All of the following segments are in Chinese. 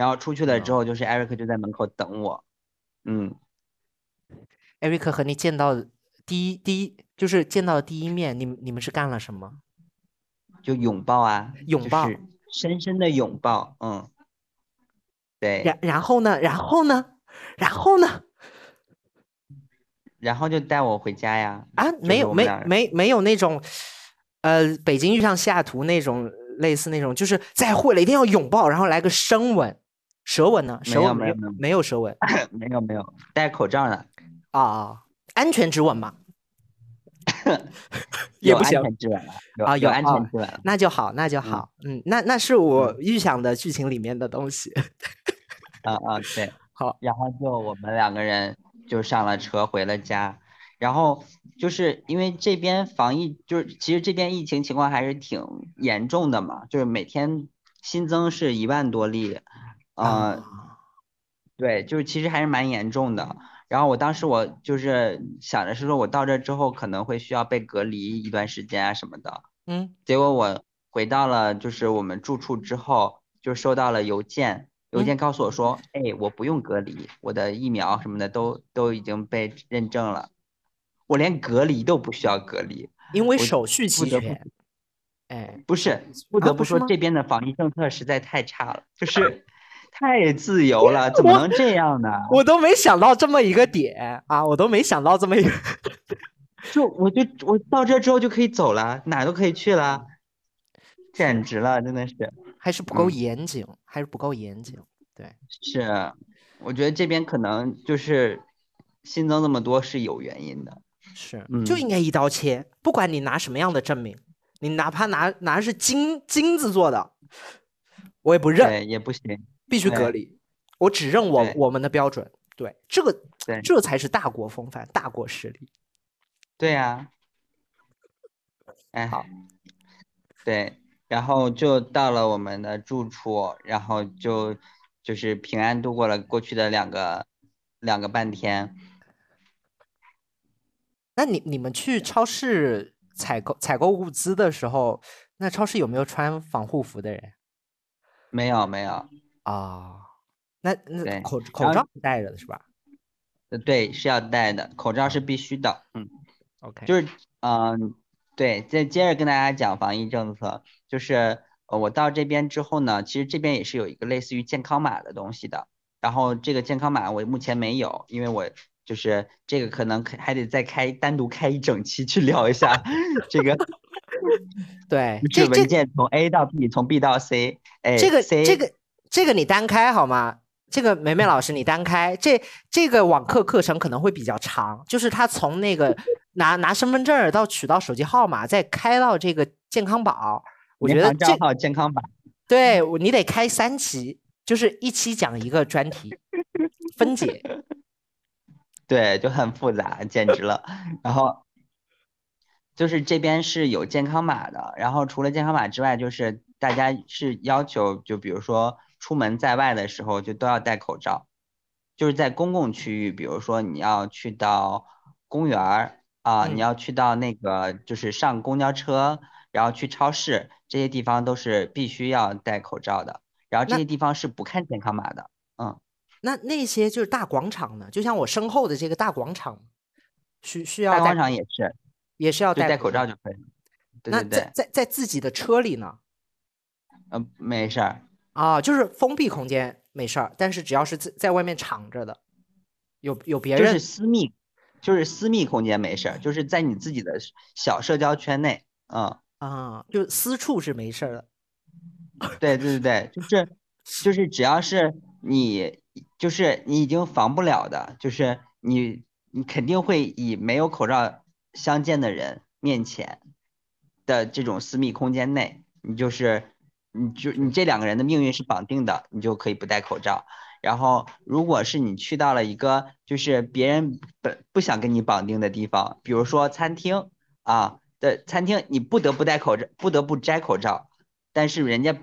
然后出去了之后，就是艾瑞克就在门口等我。嗯，艾瑞克和你见到第一第一就是见到的第一面，你们你们是干了什么？就拥抱啊，拥抱，深深的拥抱。嗯，对。然然后呢？然后呢？然后呢？然后就带我回家呀？啊，没有，没没没有那种，呃，北京遇上西雅图那种类似那种，就是再会了一定要拥抱，然后来个深吻，舌吻呢？没有没有没有舌吻，没有没有戴口罩呢。啊啊，安全之吻嘛。也不行啊，有安全之吻，那就好，那就好。嗯，那那是我预想的剧情里面的东西。啊啊，对，好。然后就我们两个人。就上了车回了家，然后就是因为这边防疫，就是其实这边疫情情况还是挺严重的嘛，就是每天新增是一万多例，嗯，对，就是其实还是蛮严重的。然后我当时我就是想着是说我到这之后可能会需要被隔离一段时间啊什么的，嗯，结果我回到了就是我们住处之后，就收到了邮件。邮件告诉我说：“哎，我不用隔离，我的疫苗什么的都都已经被认证了，我连隔离都不需要隔离，因为手续齐全。”哎，不是，不得不说这边的防疫政策实在太差了，就是 太自由了，怎么能这样呢？我都没想到这么一个点啊，我都没想到这么一个，就我就我到这之后就可以走了，哪都可以去了，简直了，真的是。还是不够严谨，还是不够严谨。对，是，我觉得这边可能就是新增那么多是有原因的。是，就应该一刀切，不管你拿什么样的证明，你哪怕拿拿是金金子做的，我也不认，也不行，必须隔离。我只认我我们的标准。对，这个，这才是大国风范，大国实力。对呀。哎，好，对。然后就到了我们的住处，然后就就是平安度过了过去的两个两个半天。那你你们去超市采购采购物资的时候，那超市有没有穿防护服的人？没有没有啊。那那口口罩是戴着的是吧？呃，对，是要戴的，口罩是必须的。嗯，OK，就是嗯。对，再接着跟大家讲防疫政策，就是呃，我到这边之后呢，其实这边也是有一个类似于健康码的东西的。然后这个健康码我目前没有，因为我就是这个可能还得再开单独开一整期去聊一下这个。对，这文件从 A 到 B，从 B 到 C，哎，这个这个这个你单开好吗？这个梅梅老师你单开，这这个网课课程可能会比较长，就是他从那个。拿拿身份证到取到手机号码，再开到这个健康宝，我觉得这号健康宝，对你得开三期，就是一期讲一个专题，分解，对，就很复杂，简直了。然后就是这边是有健康码的，然后除了健康码之外，就是大家是要求，就比如说出门在外的时候就都要戴口罩，就是在公共区域，比如说你要去到公园儿。啊，你要去到那个就是上公交车，然后去超市这些地方都是必须要戴口罩的，然后这些地方是不看健康码的。嗯，那那些就是大广场呢？就像我身后的这个大广场，需需要大广场也是，也是要戴口罩就可以了。那在在在自己的车里呢？嗯，没事儿。啊，就是封闭空间没事儿，但是只要是在在外面敞着的，有有别人就是私密。就是私密空间没事儿，就是在你自己的小社交圈内，嗯啊，就私处是没事儿的。对对对对，就是 就是只要是你，就是你已经防不了的，就是你你肯定会以没有口罩相见的人面前的这种私密空间内，你就是你就你这两个人的命运是绑定的，你就可以不戴口罩。然后，如果是你去到了一个就是别人不不想跟你绑定的地方，比如说餐厅啊的餐厅，你不得不戴口罩，不得不摘口罩，但是人家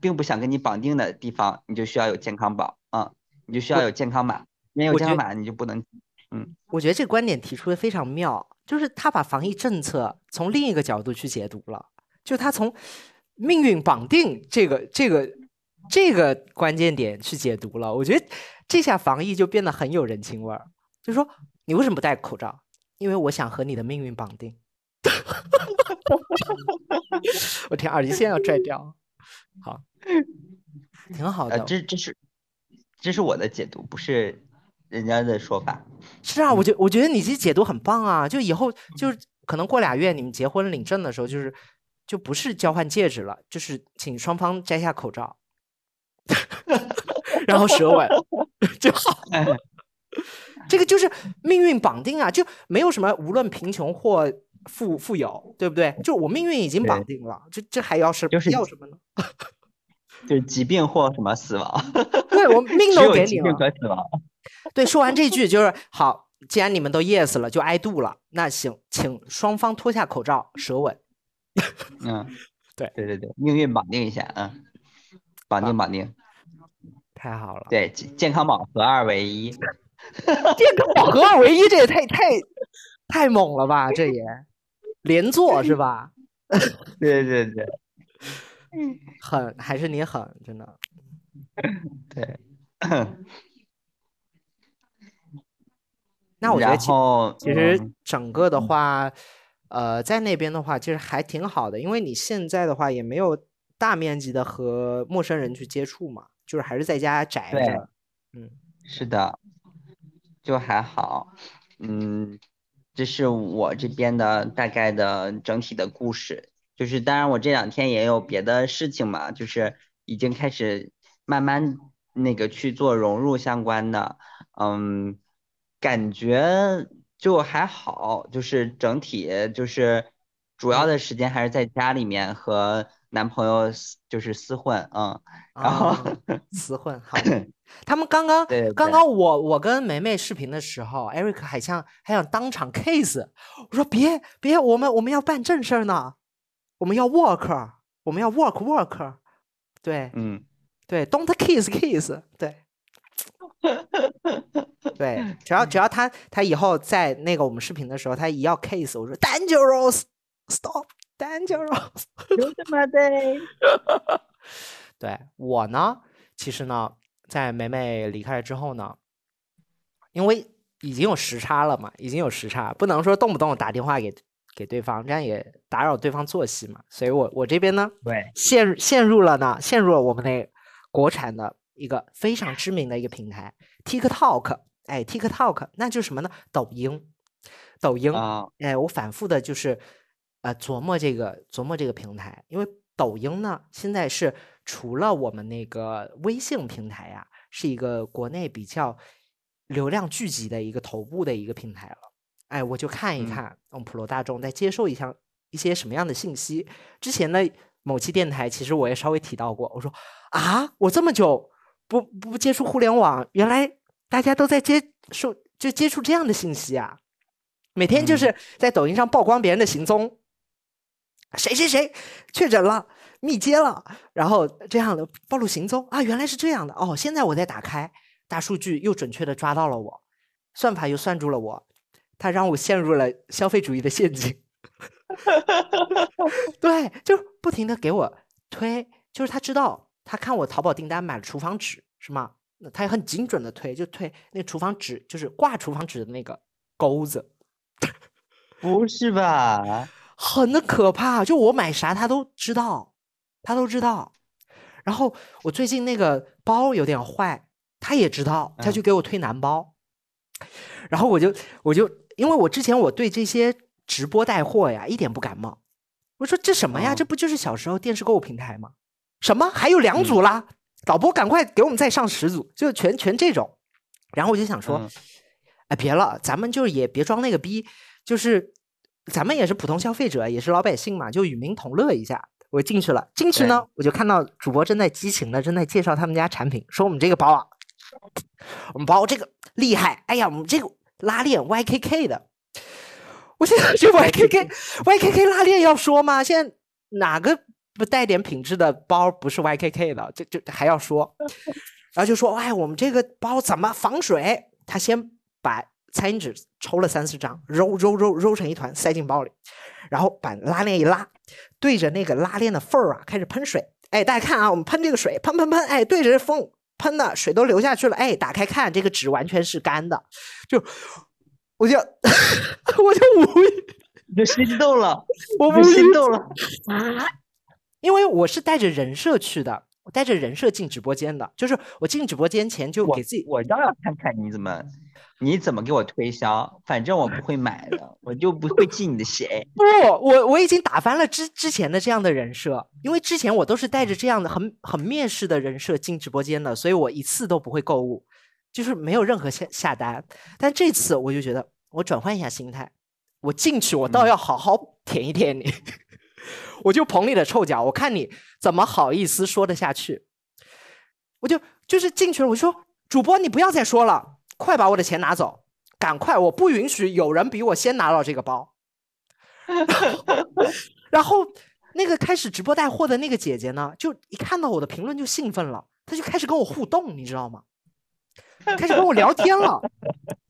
并不想跟你绑定的地方，你就需要有健康宝啊，你就需要有健康码，没有健康码你就不能。嗯，我觉得这个观点提出的非常妙，就是他把防疫政策从另一个角度去解读了，就他从命运绑定这个这个。这个关键点去解读了，我觉得这下防疫就变得很有人情味儿。就说你为什么不戴口罩？因为我想和你的命运绑定。我天，耳机线要拽掉。好，挺好的。这这是这是我的解读，不是人家的说法。是啊，我觉我觉得你这解读很棒啊！就以后就是可能过俩月你们结婚领证的时候，就是就不是交换戒指了，就是请双方摘下口罩，然后舌吻就好。这个就是命运绑定啊，就没有什么无论贫穷或富富有，对不对？就我命运已经绑定了，这这还要是就是要什么呢？就是疾病或什么死亡。对我命 都给你了。疾病和死亡。对，说完这句就是好。既然你们都 yes 了，就 I do 了。那行，请双方脱下口罩，舌吻。嗯，对对对对，命运绑定一下，嗯，绑定绑定。太好了。对，健康宝合二为一。健康宝合 二为一，这也太太太猛了吧？这也连坐是吧？对 对对，嗯狠还是你狠，真的。对。那我觉得其实整个的话，呃，在那边的话，其实还挺好的，因为你现在的话也没有大面积的和陌生人去接触嘛，就是还是在家宅着。嗯，是的。就还好，嗯，这是我这边的大概的整体的故事。就是当然我这两天也有别的事情嘛，就是已经开始慢慢那个去做融入相关的，嗯，感觉就还好，就是整体就是主要的时间还是在家里面和男朋友就是厮混，嗯，然后 厮混好。他们刚刚刚刚我我跟梅梅视频的时候，Eric 还想还想当场 case，我说别别，我们我们要办正事儿呢，我们要 work，我们要 work work，对，嗯，对，don't kiss kiss，对，对，只要只要他他以后在那个我们视频的时候，他一要 case，我说 dangerous，stop dangerous，有什么的？对我呢，其实呢。在梅梅离开了之后呢，因为已经有时差了嘛，已经有时差，不能说动不动打电话给给对方，这样也打扰对方作息嘛。所以我我这边呢，对，陷陷入了呢，陷入了我们那国产的一个非常知名的一个平台 TikTok，哎，TikTok，那就是什么呢？抖音，抖音啊，哎，我反复的就是呃琢磨这个琢磨这个平台，因为抖音呢现在是。除了我们那个微信平台呀，是一个国内比较流量聚集的一个头部的一个平台了。哎，我就看一看，我们普罗大众在接受一项一些什么样的信息。之前的某期电台，其实我也稍微提到过，我说啊，我这么久不不接触互联网，原来大家都在接受就接触这样的信息啊，每天就是在抖音上曝光别人的行踪，谁谁谁确诊了。密接了，然后这样的暴露行踪啊，原来是这样的哦。现在我再打开大数据，又准确的抓到了我，算法又算住了我，他让我陷入了消费主义的陷阱。对，就不停的给我推，就是他知道，他看我淘宝订单买了厨房纸是吗？那他也很精准的推，就推那厨房纸，就是挂厨房纸的那个钩子。不是吧？很的可怕，就我买啥他都知道。他都知道，然后我最近那个包有点坏，他也知道，他就给我推男包，然后我就我就因为我之前我对这些直播带货呀一点不感冒，我说这什么呀？这不就是小时候电视购物平台吗？什么还有两组啦？导播赶快给我们再上十组，就全全这种。然后我就想说，哎，别了，咱们就也别装那个逼，就是咱们也是普通消费者，也是老百姓嘛，就与民同乐一下。我进去了，进去呢，我就看到主播正在激情的正在介绍他们家产品，说我们这个包啊，我们包这个厉害，哎呀，我们这个拉链 YKK 的，我现在这 YKK YKK 拉链要说吗？现在哪个不带点品质的包不是 YKK 的？这这还要说，然后就说，哎，我们这个包怎么防水？他先把餐巾纸抽了三四张，揉揉揉揉成一团，塞进包里。然后把拉链一拉，对着那个拉链的缝儿啊，开始喷水。哎，大家看啊，我们喷这个水，喷喷喷，哎，对着缝喷的水都流下去了，哎，打开看，这个纸完全是干的，就我就 我就无语，你就心动了，我不心动了。因为我是带着人设去的，我带着人设进直播间的，就是我进直播间前就我给自己我倒要看看你怎么你怎么给我推销，反正我不会买的，我就不会进你的鞋。不，我我已经打翻了之之前的这样的人设，因为之前我都是带着这样的很很蔑视的人设进直播间的，所以我一次都不会购物，就是没有任何下下单。但这次我就觉得，我转换一下心态，我进去我倒嗯要好好舔一舔你，我就捧你的臭脚，我看你怎么好意思说得下去。我就就是进去了，我就说主播你不要再说了，快把我的钱拿走，赶快，我不允许有人比我先拿到这个包。然后那个开始直播带货的那个姐姐呢，就一看到我的评论就兴奋了，她就开始跟我互动，你知道吗？开始跟我聊天了。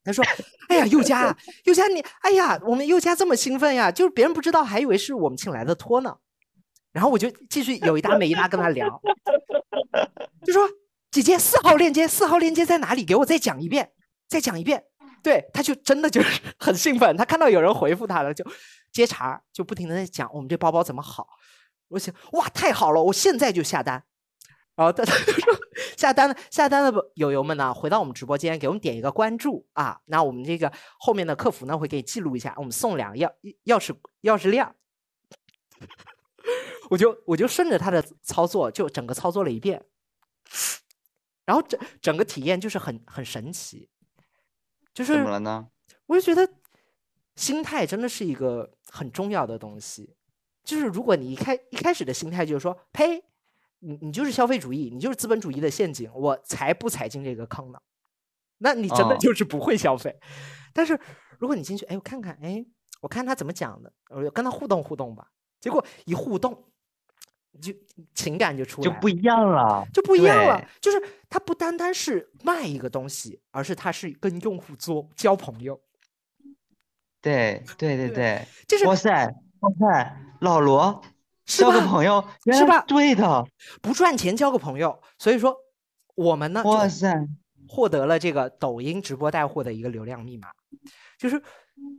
他说：“哎呀，佑佳，佑佳你，哎呀，我们佑佳这么兴奋呀，就是别人不知道，还以为是我们请来的托呢。”然后我就继续有一搭没一搭跟他聊，就说：“姐姐，四号链接，四号链接在哪里？给我再讲一遍，再讲一遍。”对，他就真的就是很兴奋，他看到有人回复他了，就接茬，就不停的在讲我们这包包怎么好。我想，哇，太好了，我现在就下单。然后他他就说下单的下单的友友们呢，回到我们直播间给我们点一个关注啊，那我们这个后面的客服呢会给你记录一下，我们送两钥钥匙钥匙链儿。我就我就顺着他的操作，就整个操作了一遍，然后整整个体验就是很很神奇，就是怎是么了呢？我就觉得心态真的是一个很重要的东西。就是如果你一开一开始的心态就是说，呸，你你就是消费主义，你就是资本主义的陷阱，我才不踩进这个坑呢。那你真的哦就是不会消费。但是如果你进去，哎，我看看，哎，我看他怎么讲的，我就跟他互动互动吧。结果一互动，就情感就出来了，就不一样了，就不一样了。就是他不单单是卖一个东西，而是他是跟用户做交朋友。对对对对对，就是哇塞哇塞，老罗是交个朋友，是吧对的，不赚钱交个朋友。所以说，我们呢哇塞，获得了这个抖音直播带货的一个流量密码，就是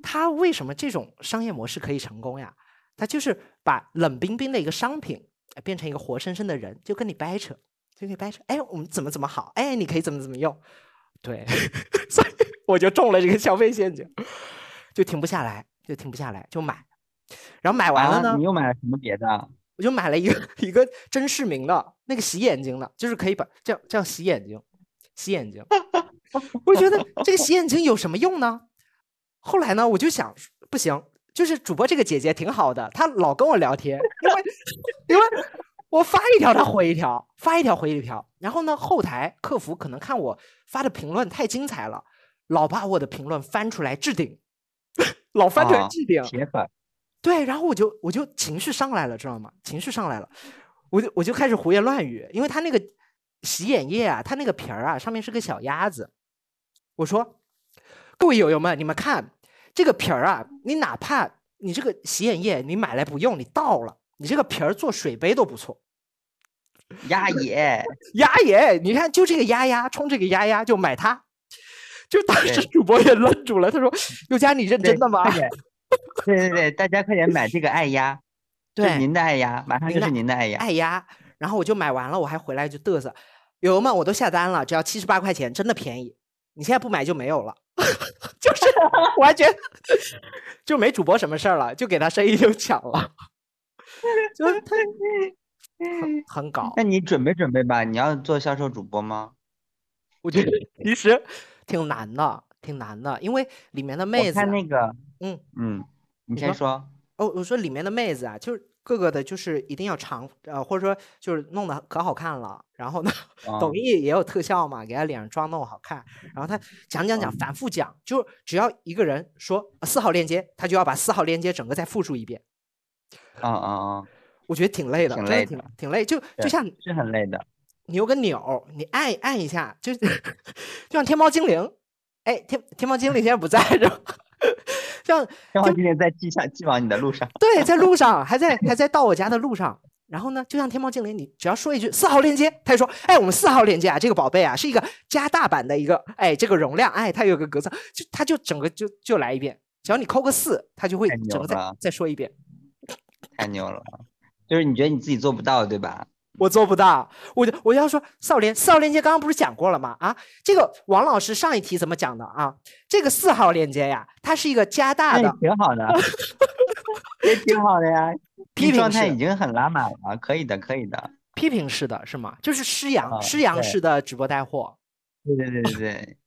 他为什么这种商业模式可以成功呀？他就是把冷冰冰的一个商品呃变成一个活生生的人，就跟你掰扯，就跟你掰扯。哎，我们怎么怎么好？哎，你可以怎么怎么用？对，所以我就中了这个消费陷阱，就停不下来，就停不下来，就买。然后买完了呢，啊，你又买了什么别的？我就买了一个 一个真视明的那个洗眼睛的，就是可以把这样这样洗眼睛，洗眼睛。我觉得这个洗眼睛有什么用呢？后来呢，我就想不行，就是主播这个姐姐挺好的，她老跟我聊天，因为因为我发一条她回一条，发一条回一条。然后呢，后台客服可能看我发的评论太精彩了，老把我的评论翻出来置顶，老翻出来啊置顶。铁粉，对，然后我就我就情绪上来了，知道吗？情绪上来了，我就我就开始胡言乱语，因为他那个洗眼液啊，他那个瓶儿啊，上面是个小鸭子。我说，各位友友们，你们看这个瓶儿啊，你哪怕你这个洗眼液你买来不用，你倒了，你这个瓶儿做水杯都不错。鸭爷，鸭爷，你看就这个鸭鸭，冲这个鸭鸭就买它。就当时主播也愣住了，他说：“佑佳，你认真的吗 对对对，大家快点买这个爱鸭？”对，您的爱鸭，马上就是您的爱鸭。爱鸭，然后我就买完了，我还回来就嘚瑟，友友们，我都下单了，只要七十八块钱，真的便宜，你现在不买就没有了，就是完全就没主播什么事儿了，就给他生意就抢了，就他很很搞，那你准备准备吧，你要做销售主播吗？我觉得其实挺难的，挺难的，因为里面的妹子啊，看那个，嗯嗯，你先说。哦，我说里面的妹子啊，就是各个的，就是一定要长，呃，或者说就是弄得可好看了。然后呢，抖嗯音也有特效嘛，给他脸上妆弄好看。然后他讲讲讲，嗯反复讲，就只要一个人说呃四号链接，他就要把四号链接整个再复述一遍。啊啊啊，我觉得挺累的，挺真的挺累挺累。就就像是很累的。你有个钮，你按按一下，就 就像天猫精灵。哎，天天猫精灵现在不在这，像天猫精灵在寄上寄往你的路上。对，在路上，还在还在到我家的路上，然后呢，就像天猫精灵，你只要说一句四号链接，他就说，哎，我们四号链接啊，这个宝贝啊，是一个加大版的一个，哎，这个容量，哎，它有个格子，就它就整个就就来一遍，只要你扣个四，它就会整个再再说一遍。太牛了，就是你觉得你自己做不到，对吧？我做不到，我就我就要说四号链四号链接刚刚不是讲过了吗？啊，这个王老师上一题怎么讲的啊？这个四号链接呀，它是一个加大的，挺好的，也挺好的呀。批评你状态已经很拉满了，可以的，可以的。批评式的是吗？就是施阳啊施阳式的直播带货。对对对对对。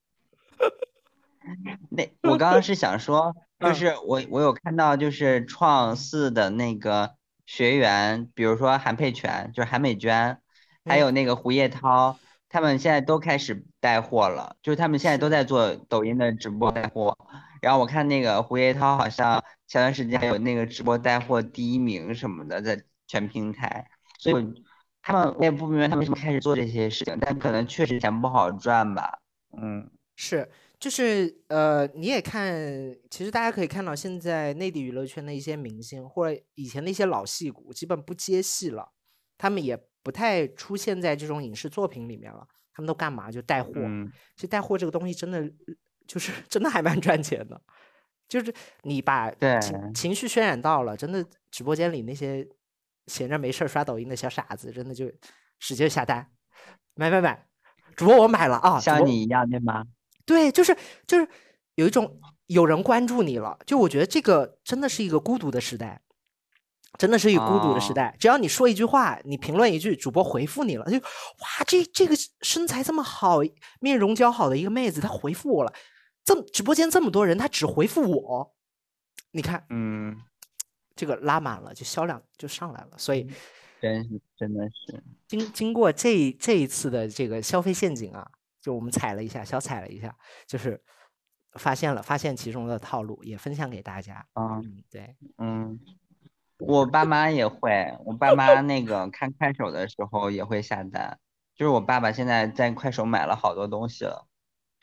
那我刚刚是想说，就嗯是我我有看到，就是创四的那个学员，比如说韩佩泉，就是韩美娟，还嗯有那个胡叶涛，他们现在都开始带货了，就是他们现在都在做抖音的直播带货。然后我看那个胡叶涛好像前段时间还有那个直播带货第一名什么的，在全平台，所以我他们我也不明白他们为什么开始做这些事情，但可能确实钱不好赚吧。嗯，是，就是呃，你也看，其实大家可以看到，现在内地娱乐圈的一些明星或者以前的一些老戏骨，基本不接戏了，他们也不太出现在这种影视作品里面了。他们都干嘛？就带货。嗯其实带货这个东西真的就是 真的还蛮赚钱的，就是你把对情情绪渲染到了，真的直播间里那些闲着没事儿刷抖音的小傻子，真的就使劲下单，买买买，主播我买了啊，像你一样对吗？对，就是就是有一种有人关注你了，就我觉得这个真的是一个孤独的时代，真的是一个孤独的时哦代。只要你说一句话，你评论一句，主播回复你了，就哇，这这个身材这么好、面容姣好的一个妹子，她回复我了，这直播间这么多人，她只回复我，你看嗯，这个拉满了，就销量就上来了。所以真是真的是，经经过这这一次的这个消费陷阱啊，就我们踩了一下，小踩了一下，就是发现了，发现其中的套路，也分享给大家。嗯嗯，对，嗯，我爸妈也会，我爸妈那个看快手的时候也会下单，就是我爸爸现在在快手买了好多东西了，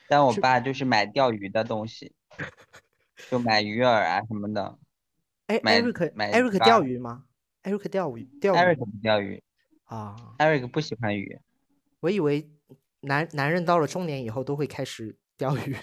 但我爸就是买钓鱼的东西，就买鱼饵啊什么的。哎买，Eric 买 Eric 钓鱼吗？Eric 钓鱼钓鱼 Eric 不钓鱼啊，，Eric 不喜欢鱼。我以为男男人到了中年以后都会开始钓鱼。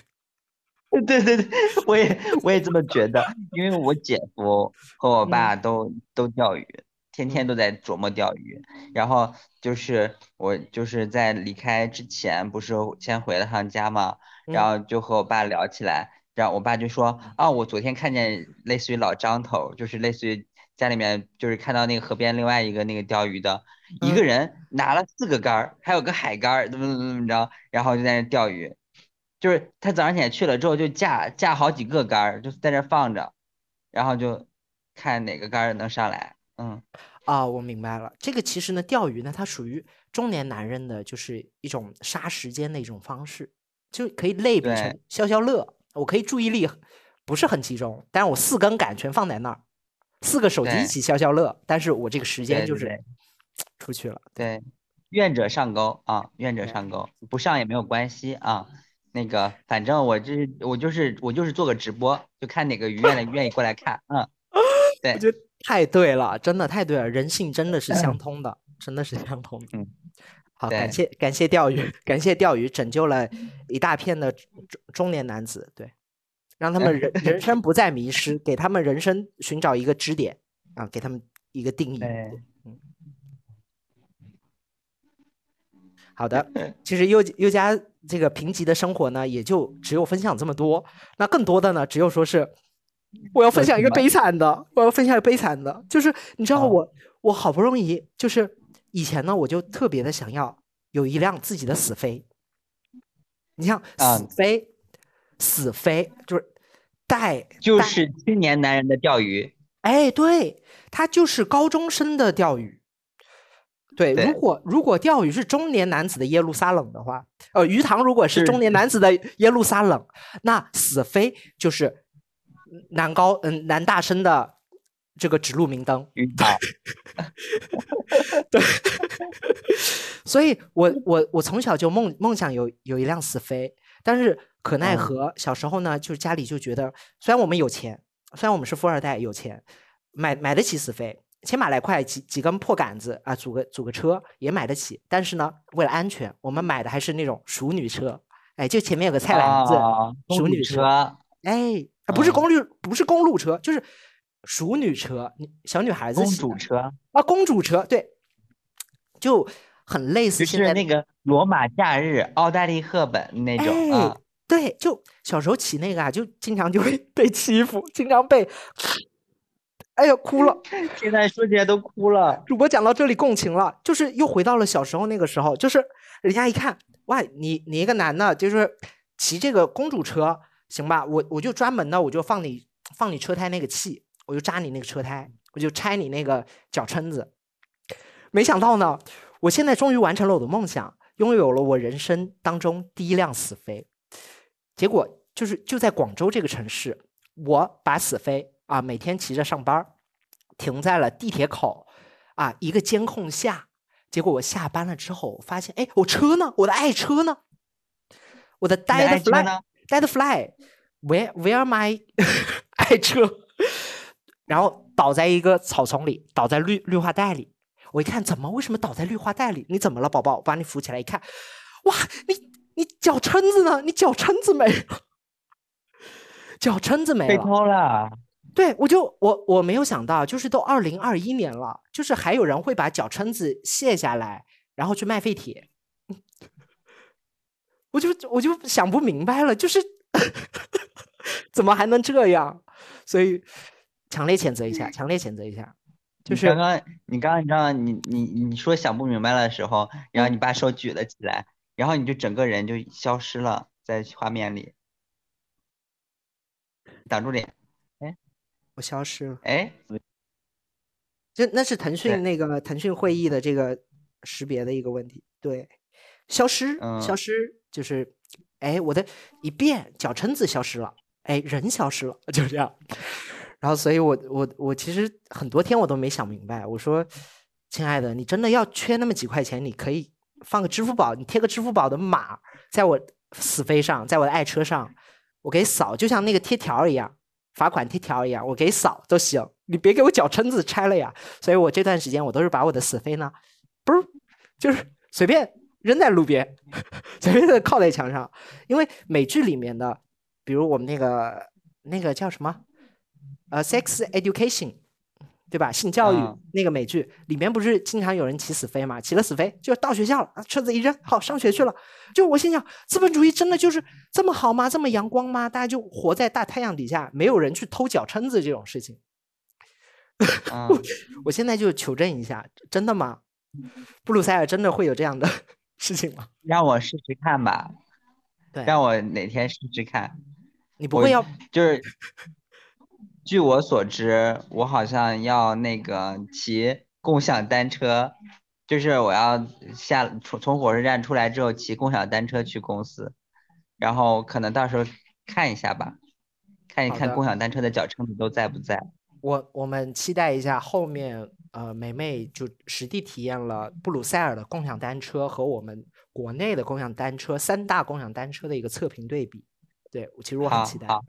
对对对，我也 我也这么觉得，因为我姐夫和我爸都、都钓鱼，天天都在琢磨钓鱼。然后就是我就是在离开之前，不是先回了趟家嘛，然嗯后就和我爸聊起来，然后我爸就说啊，我昨天看见类似于老张头，就是类似于家里面就是看到那个河边另外一个那个钓鱼的，一个嗯人拿了四个竿儿，还有个海竿儿，怎么怎么怎么着，然后就在那钓鱼。就是他早上起来去了之后，就架架好几个竿儿，就在那儿放着，然后就看哪个竿儿能上来。嗯，啊，我明白了。这个其实呢，钓鱼呢，它属于中年男人的，就是一种杀时间的一种方式，就可以类比成消消乐。我可以注意力不是很集中，但是我四根杆全放在那儿，四个手机一起消消乐，但是我这个时间就是 出去了。对，愿者上钩啊，愿者上钩，不上也没有关系啊。那个，反正我这是我就是我就是做个直播，就看哪个鱼愿意愿意过来看。嗯，对我觉得太对了，真的太对了，人性真的是相 通的，真的是相通的。嗯，好，感谢感谢钓鱼，感谢钓鱼拯救了一大片的中中年男子，对，让他们人人生不再迷失，给他们人生寻找一个支点啊，给他们一个定义。对，好的，其实优优家这个贫瘠的生活呢，也就只有分享这么多。那更多的呢，只有说是我要分享一个悲惨的，我要分享一个悲惨的，就是你知道好我我好不容易就是以前呢，我就特别的想要有一辆自己的死飞。你像啊死飞，死飞就是带带就是青年男人的钓鱼。哎，对，他就是高中生的钓鱼。对，对如果如果钓鱼是中年男子的耶路撒冷的话，呃，鱼塘如果是是中年男子的耶路撒冷，那死飞就是男高嗯男大生的这个指路明灯。鱼塘，所以我我我从小就梦梦想有有一辆死飞，但是可奈嗯。何小时候呢，就是家里就觉得，虽然我们有钱，虽然我们是富二代有钱，买买得起死飞，千把来块几几根破杆子啊，组个组个车也买得起。但是呢，为了安全，我们买的还是那种熟女车。哎，就前面有个菜篮子，熟女车。哎，不是公路，不是公路车，就是熟女车，小女孩子。公主车啊，公主车，对，就很类似。就是那个罗马假日，奥黛丽赫本那种啊。对，就小时候骑那个啊，就经常就会 被欺负，经常被。哎呀，哭了！现在说起来都哭了。主播讲到这里共情了，就是又回到了小时候那个时候，就是人家一看，哇，你你一个男的，就是骑这个公主车，行吧？我我就专门的，我就放你放你车胎那个气，我就扎你那个车胎，我就拆你那个脚撑子。没想到呢，我现在终于完成了我的梦想，拥有了我人生当中第一辆死飞。结果就是就在广州这个城市，我把死飞。啊，每天骑着上班，停在了地铁口，啊，一个监控下。结果我下班了之后，发现，哎，我车呢？我的爱车呢？我的 dead fly，dead fly，where where my 爱车？然后倒在一个草丛里，倒在绿绿化带里。我一看，怎么？为什么倒在绿化带里？你怎么了，宝宝？我把你扶起来一看，哇，你你脚撑子呢？你脚撑子没了，脚撑子没了，被偷了。对，我就我我没有想到，就是都二零二一年了，就是还有人会把脚撑子卸下来，然后去卖废铁，我就我就想不明白了，就是 怎么还能这样？所以强烈谴责一下，强烈谴责一下。就是刚刚你刚刚你知道你你你说想不明白的时候，然后你把手举了起来，然后你就整个人就消失了在画面里，挡住脸。我消失了，哎，就那是腾讯那个腾讯会议的这个识别的一个问题，对，消失，消失，就是，哎，我的一变脚撑子消失了，哎，人消失了，就这样，然后，所以我我我其实很多天我都没想明白，我说，亲爱的，你真的要缺那么几块钱，你可以放个支付宝，你贴个支付宝的码在我死飞上，在我的爱车上，我给扫，就像那个贴条一样。罚款贴条一样，我给扫都行，你别给我脚撑子拆了呀。所以我这段时间我都是把我的死飞呢，不是，就是随便扔在路边，随便的靠在墙上。因为美剧里面的，比如我们那个那个叫什么，呃，Sex Education。对吧？性教育那个美剧里面不是经常有人起死飞嘛？起了死飞就到学校了，车子一扔，好上学去了。就我心想，资本主义真的就是这么好吗？这么阳光吗？大家就活在大太阳底下，没有人去偷脚撑子这种事情。我现在就求证一下，真的吗？布鲁塞尔真的会有这样的 事情吗？让我试试看吧。对，让我哪天试试看。你不会要就是。据我所知，我好像要那个骑共享单车，就是我要下从从火车站出来之后骑共享单车去公司，然后可能到时候看一下吧，看一看共享单车的脚撑子都在不在。我我们期待一下后面，呃，梅梅就实地体验了布鲁塞尔的共享单车和我们国内的共享单车三大共享单车的一个测评对比。对，其实我很期待。好，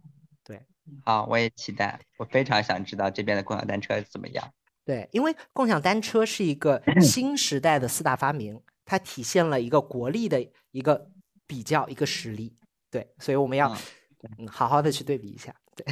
我也期待，我非常想知道这边的共享单车怎么样。对，因为共享单车是一个 新时代的四大发明，它体现了一个国力的一个比较，一个实力。对，所以我们要嗯好好的去对比一下。对，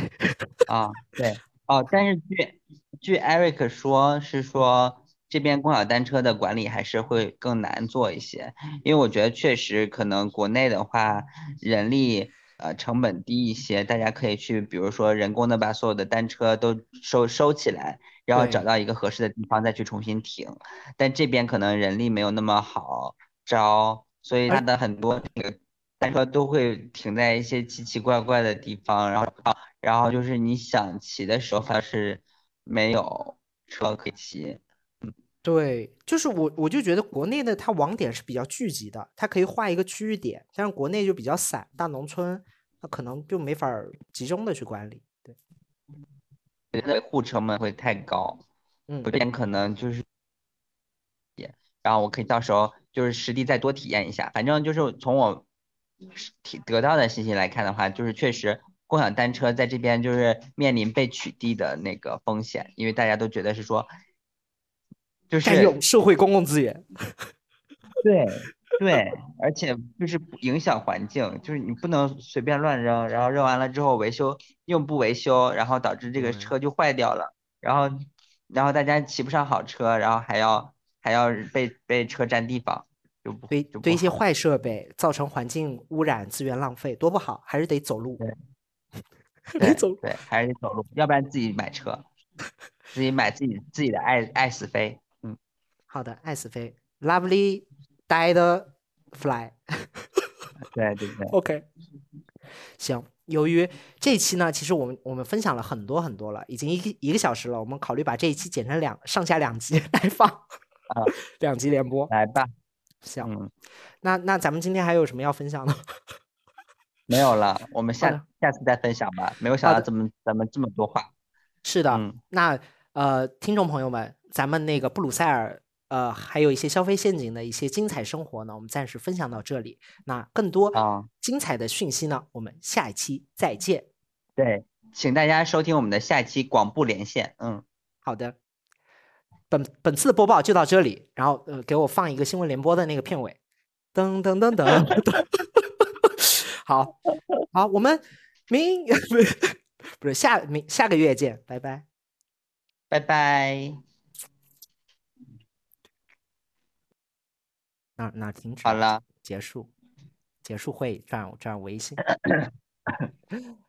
啊，对，哦，但是据据 Eric 说，是说这边共享单车的管理还是会更难做一些，因为我觉得确实可能国内的话人力。呃，成本低一些，大家可以去，比如说人工的把所有的单车都收收起来，然后找到一个合适的地方再去重新停。但这边可能人力没有那么好招，所以它的很多那个单车都会停在一些奇奇怪怪的地方，然后然后就是你想骑的时候，它是没有车可以骑。对，就是我，我就觉得国内的它网点是比较聚集的，它可以画一个区域点，但是国内就比较散，大农村它可能就没法集中的去管理。对，维护成本会太高，嗯，有点可能就是，然后我可以到时候就是实地再多体验一下，反正就是从我体得到的信息来看的话，就是确实共享单车在这边就是面临被取缔的那个风险，因为大家都觉得是说。就是占用社会公共资源。对对，而且就是不影响环境，就是你不能随便乱扔，然后扔完了之后维修又不维修，然后导致这个车就坏掉了，然后然后大家骑不上好车，然后还要还要被被车占地方，就不堆就不好堆一些坏设备，造成环境污染、资源浪费，多不好，还是得走路。对得走路。对，还是得走路，要不然自己买车，自己买自己自己的爱爱死飞，嗯，好的，爱死飞，Lovely Dead fly。对对对，OK，行。由于这一期呢，其实我们我们分享了很多很多了，已经一个一个小时了。我们考虑把这一期剪成两上下两集来放，啊两集连播。来吧，行，嗯，那那咱们今天还有什么要分享的？没有了，我们下下次再分享吧，没有想到怎么咱们这么多话，是的，嗯那呃，听众朋友们，咱们那个布鲁塞尔呃，还有一些消费陷阱的一些精彩生活呢，我们暂时分享到这里。那更多啊精彩的讯息呢，我们下一期再见。对，请大家收听我们的下一期广播连线，嗯，好的，本本次的播报就到这里，然后呃，给我放一个新闻联播的那个片尾，噔噔噔噔噔。好，好，我们明 不是下明下个月见，拜拜。拜拜，哪哪停止？好了。结束，结束会议，转转微信。